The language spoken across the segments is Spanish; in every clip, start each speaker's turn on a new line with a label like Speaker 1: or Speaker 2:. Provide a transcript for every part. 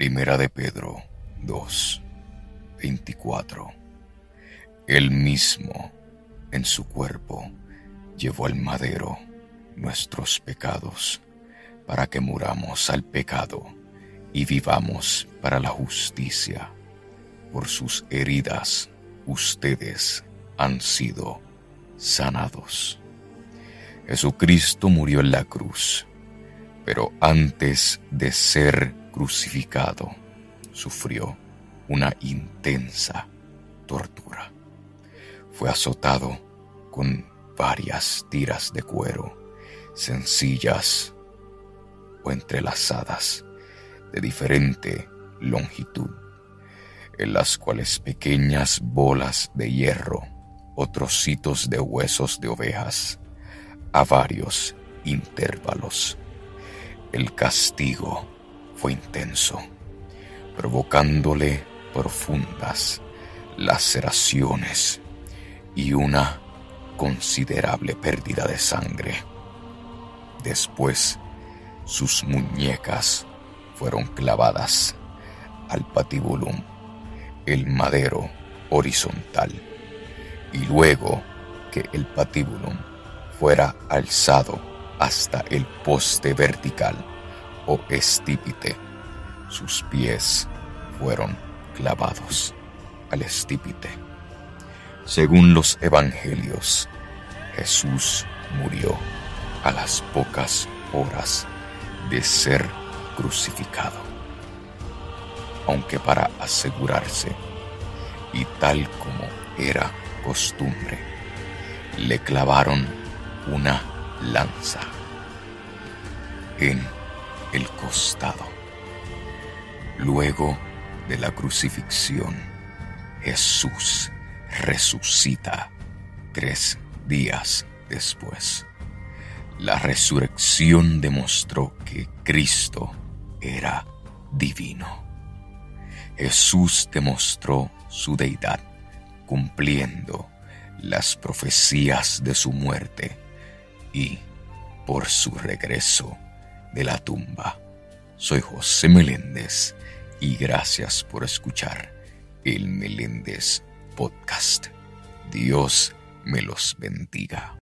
Speaker 1: Primera de Pedro 2, 24. Él mismo, en su cuerpo, llevó al madero nuestros pecados, para que muramos al pecado y vivamos para la justicia. Por sus heridas ustedes han sido sanados. Jesucristo murió en la cruz, pero antes de ser crucificado, sufrió una intensa tortura. Fue azotado con varias tiras de cuero, sencillas o entrelazadas, de diferente longitud, en las cuales pequeñas bolas de hierro o trocitos de huesos de ovejas a varios intervalos. El castigo fue intenso, provocándole profundas laceraciones y una considerable pérdida de sangre. Después, sus muñecas fueron clavadas al patibulum, el madero horizontal, y luego que el patibulum fuera alzado hasta el poste vertical estípite, sus pies fueron clavados al estípite. Según los evangelios, Jesús murió a las pocas horas de ser crucificado. Aunque para asegurarse, y tal como era costumbre, le clavaron una lanza en el costado. Luego de la crucifixión, Jesús resucita tres días después. La resurrección demostró que Cristo era divino. Jesús demostró su deidad cumpliendo las profecías de su muerte y por su regreso de la tumba. Soy José Meléndez y gracias por escuchar el Meléndez Podcast. Dios me los bendiga.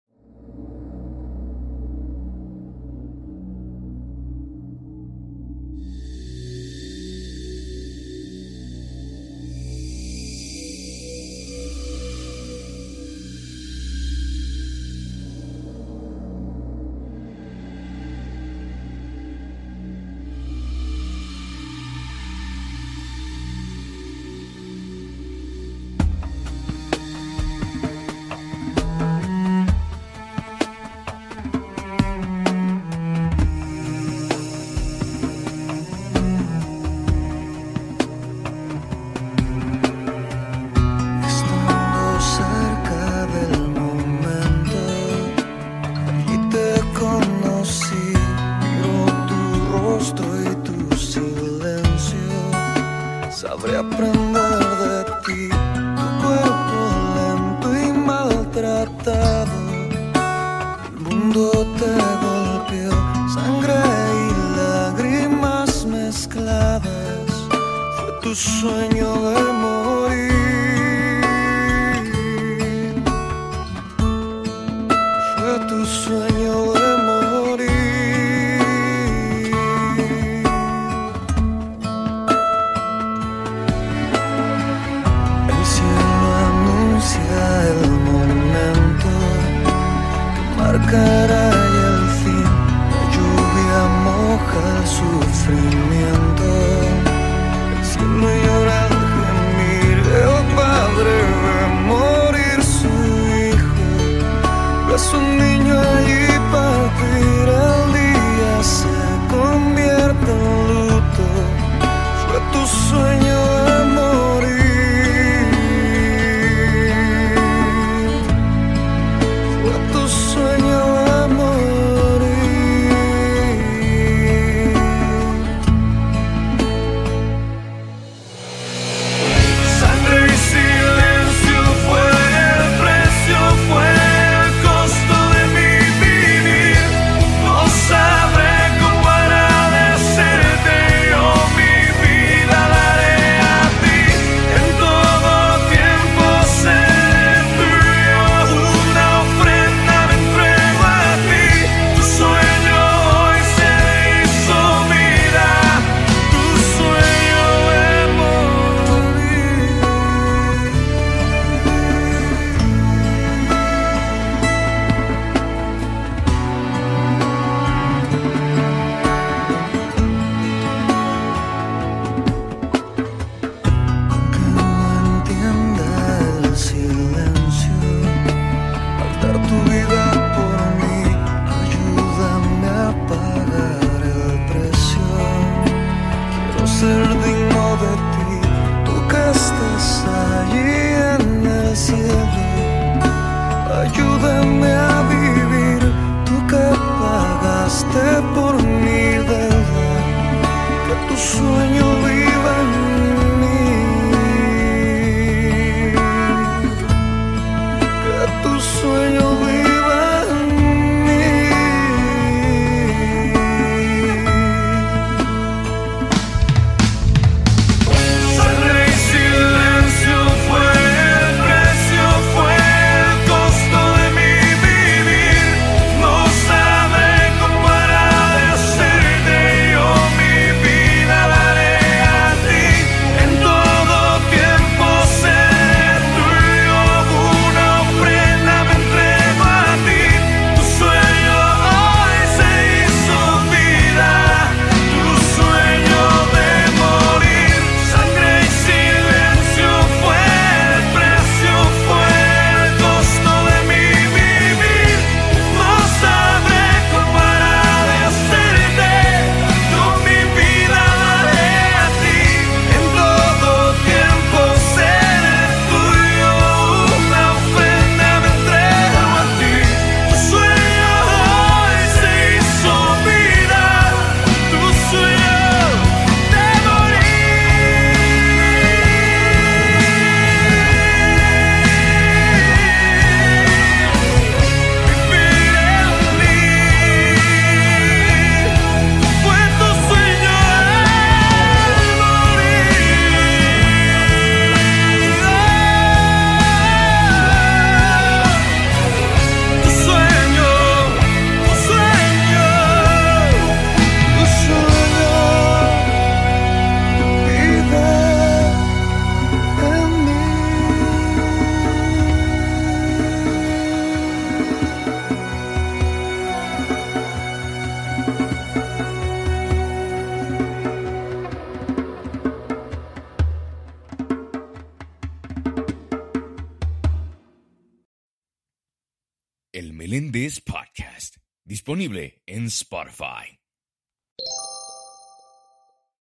Speaker 2: Sueño de morir. El cielo anuncia el momento que marcará pues un niño allí partir el día se convierte en luto. Fue tu sueño. Esté por mi verdad, que tu sueño
Speaker 1: Meléndez Podcast, disponible en Spotify.